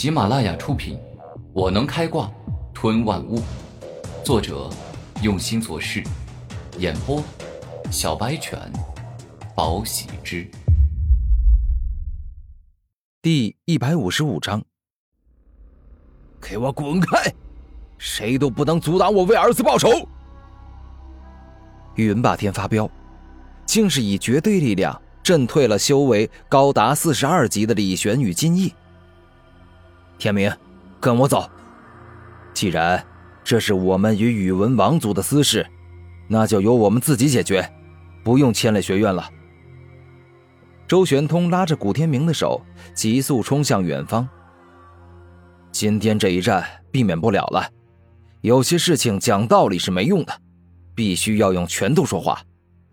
喜马拉雅出品，《我能开挂吞万物》，作者用心做事，演播小白犬，宝喜之。第一百五十五章，给我滚开！谁都不能阻挡我为儿子报仇！云霸天发飙，竟是以绝对力量震退了修为高达四十二级的李玄与金翼。天明，跟我走。既然这是我们与宇文王族的私事，那就由我们自己解决，不用牵累学院了。周玄通拉着古天明的手，急速冲向远方。今天这一战避免不了了，有些事情讲道理是没用的，必须要用拳头说话。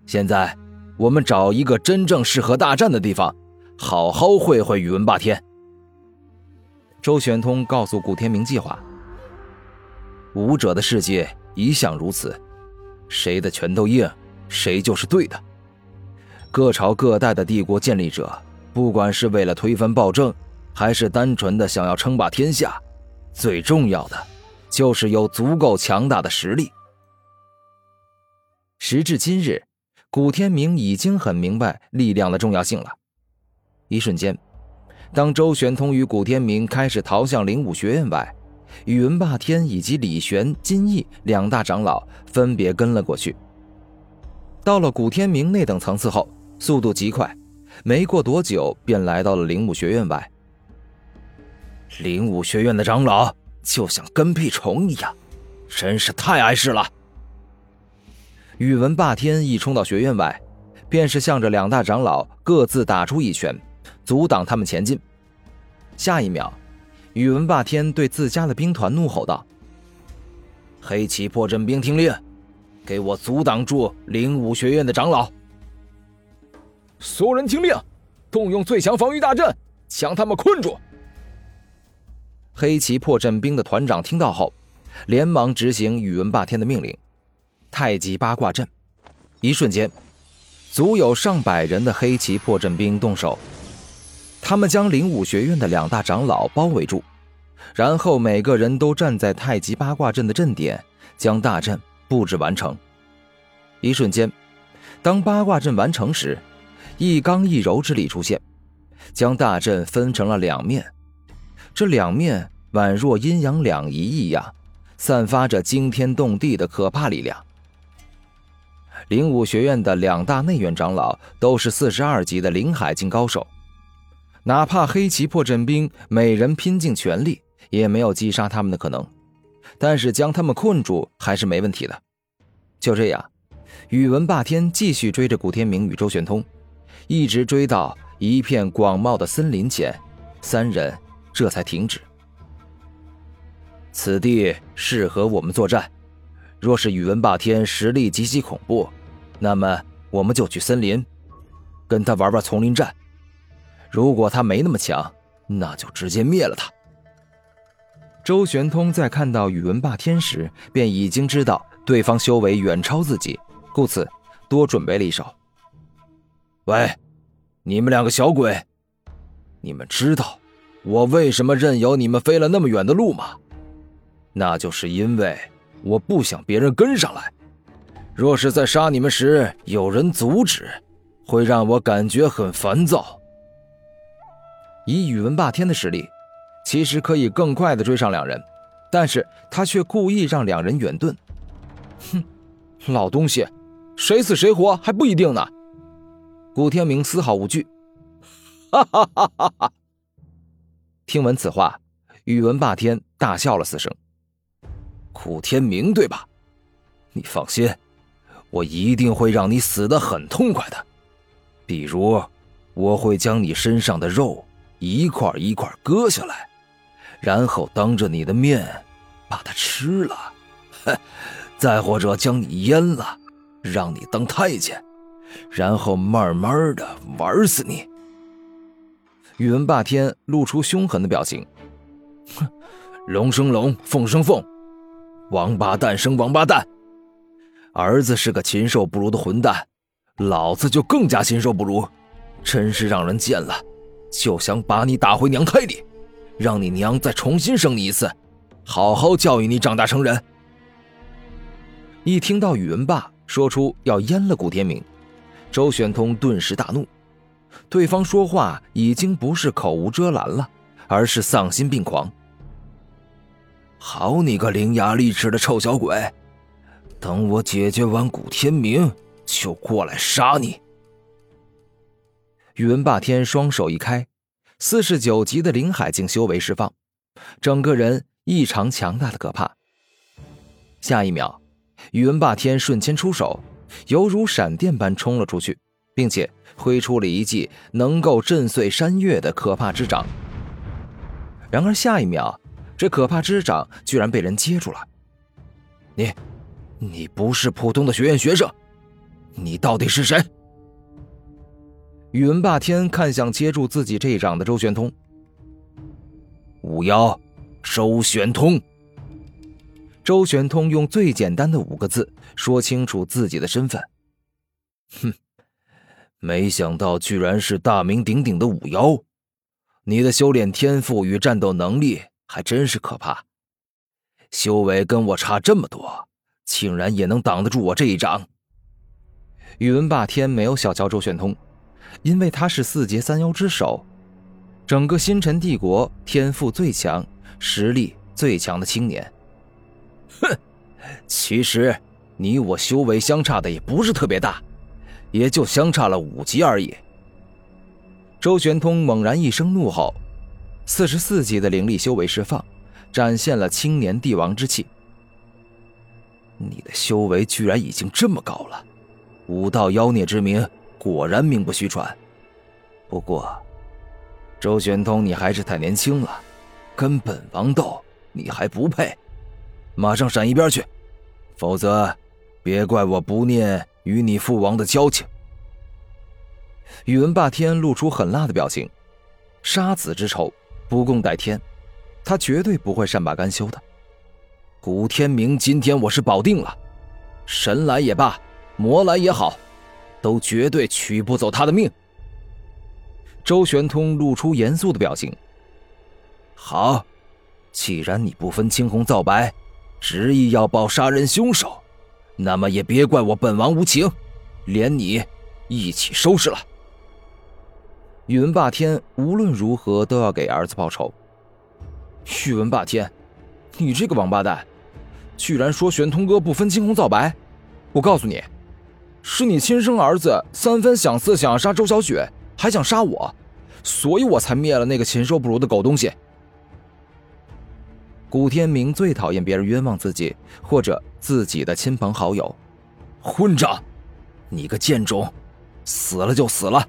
现在，我们找一个真正适合大战的地方，好好会会宇文霸天。周玄通告诉古天明计划：武者的世界一向如此，谁的拳头硬，谁就是对的。各朝各代的帝国建立者，不管是为了推翻暴政，还是单纯的想要称霸天下，最重要的就是有足够强大的实力。时至今日，古天明已经很明白力量的重要性了。一瞬间，当周玄通与古天明开始逃向灵武学院外，宇文霸天以及李玄、金翼两大长老分别跟了过去。到了古天明那等层次后，速度极快，没过多久便来到了灵武学院外。灵武学院的长老就像跟屁虫一样，真是太碍事了。宇文霸天一冲到学院外，便是向着两大长老各自打出一拳，阻挡他们前进。下一秒，宇文霸天对自家的兵团怒吼道：“黑旗破阵兵听令，给我阻挡住灵武学院的长老！”所有人听令，动用最强防御大阵，将他们困住。黑旗破阵兵的团长听到后，连忙执行宇文霸天的命令。太极八卦阵，一瞬间，足有上百人的黑旗破阵兵动手。他们将灵武学院的两大长老包围住，然后每个人都站在太极八卦阵的阵点，将大阵布置完成。一瞬间，当八卦阵完成时，一刚一柔之力出现，将大阵分成了两面。这两面宛若阴阳两仪一样，散发着惊天动地的可怕力量。灵武学院的两大内院长老都是四十二级的灵海境高手，哪怕黑旗破阵兵每人拼尽全力，也没有击杀他们的可能。但是将他们困住还是没问题的。就这样，宇文霸天继续追着古天明与周玄通。一直追到一片广袤的森林前，三人这才停止。此地适合我们作战。若是宇文霸天实力极其恐怖，那么我们就去森林，跟他玩玩丛林战。如果他没那么强，那就直接灭了他。周玄通在看到宇文霸天时，便已经知道对方修为远超自己，故此多准备了一手。喂，你们两个小鬼，你们知道我为什么任由你们飞了那么远的路吗？那就是因为我不想别人跟上来。若是在杀你们时有人阻止，会让我感觉很烦躁。以宇文霸天的实力，其实可以更快的追上两人，但是他却故意让两人远遁。哼，老东西，谁死谁活还不一定呢。古天明丝毫无惧，哈哈哈哈哈！听闻此话，宇文霸天大笑了四声。古天明，对吧？你放心，我一定会让你死的很痛快的。比如，我会将你身上的肉一块一块割下来，然后当着你的面把它吃了，哼 再或者将你阉了，让你当太监。然后慢慢的玩死你。宇文霸天露出凶狠的表情，哼，龙生龙，凤生凤，王八蛋生王八蛋。儿子是个禽兽不如的混蛋，老子就更加禽兽不如，真是让人见了就想把你打回娘胎里。让你娘再重新生你一次，好好教育你长大成人。一听到宇文霸说出要阉了古天明，周玄通顿时大怒。对方说话已经不是口无遮拦了，而是丧心病狂。好你个伶牙俐齿的臭小鬼！等我解决完古天明，就过来杀你！宇文霸天双手一开，四十九级的灵海境修为释放，整个人异常强大的可怕。下一秒，宇文霸天瞬间出手，犹如闪电般冲了出去，并且挥出了一记能够震碎山岳的可怕之掌。然而下一秒，这可怕之掌居然被人接住了。你。你不是普通的学院学生，你到底是谁？宇文霸天看向接住自己这一掌的周玄通。五妖，周玄通。周玄通用最简单的五个字说清楚自己的身份。哼，没想到居然是大名鼎鼎的五妖，你的修炼天赋与战斗能力还真是可怕，修为跟我差这么多。竟然也能挡得住我这一掌！宇文霸天没有小瞧周玄通，因为他是四阶三妖之首，整个星辰帝国天赋最强、实力最强的青年。哼，其实你我修为相差的也不是特别大，也就相差了五级而已。周玄通猛然一声怒吼，四十四级的灵力修为释放，展现了青年帝王之气。你的修为居然已经这么高了，武道妖孽之名果然名不虚传。不过，周玄通，你还是太年轻了，跟本王斗你还不配，马上闪一边去，否则别怪我不念与你父王的交情。宇文霸天露出狠辣的表情，杀子之仇不共戴天，他绝对不会善罢甘休的。古天明，今天我是保定了，神来也罢，魔来也好，都绝对取不走他的命。周玄通露出严肃的表情。好，既然你不分青红皂白，执意要报杀人凶手，那么也别怪我本王无情，连你一起收拾了。宇文霸天无论如何都要给儿子报仇。宇文霸天，你这个王八蛋！居然说玄通哥不分青红皂白，我告诉你，是你亲生儿子三分想色想要杀周小雪，还想杀我，所以我才灭了那个禽兽不如的狗东西。古天明最讨厌别人冤枉自己或者自己的亲朋好友，混账！你个贱种，死了就死了，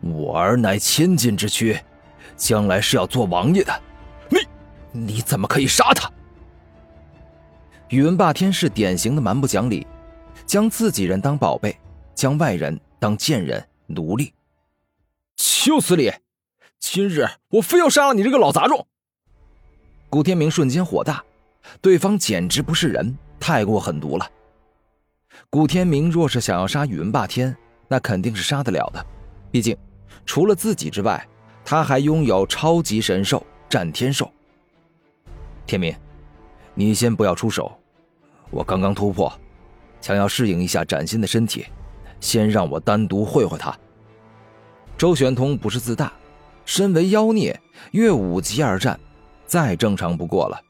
我儿乃千金之躯，将来是要做王爷的，你 你怎么可以杀他？宇文霸天是典型的蛮不讲理，将自己人当宝贝，将外人当贱人奴隶。休此理！今日我非要杀了你这个老杂种！古天明瞬间火大，对方简直不是人，太过狠毒了。古天明若是想要杀宇文霸天，那肯定是杀得了的，毕竟除了自己之外，他还拥有超级神兽战天兽。天明。你先不要出手，我刚刚突破，想要适应一下崭新的身体，先让我单独会会他。周玄通不是自大，身为妖孽，越五级而战，再正常不过了。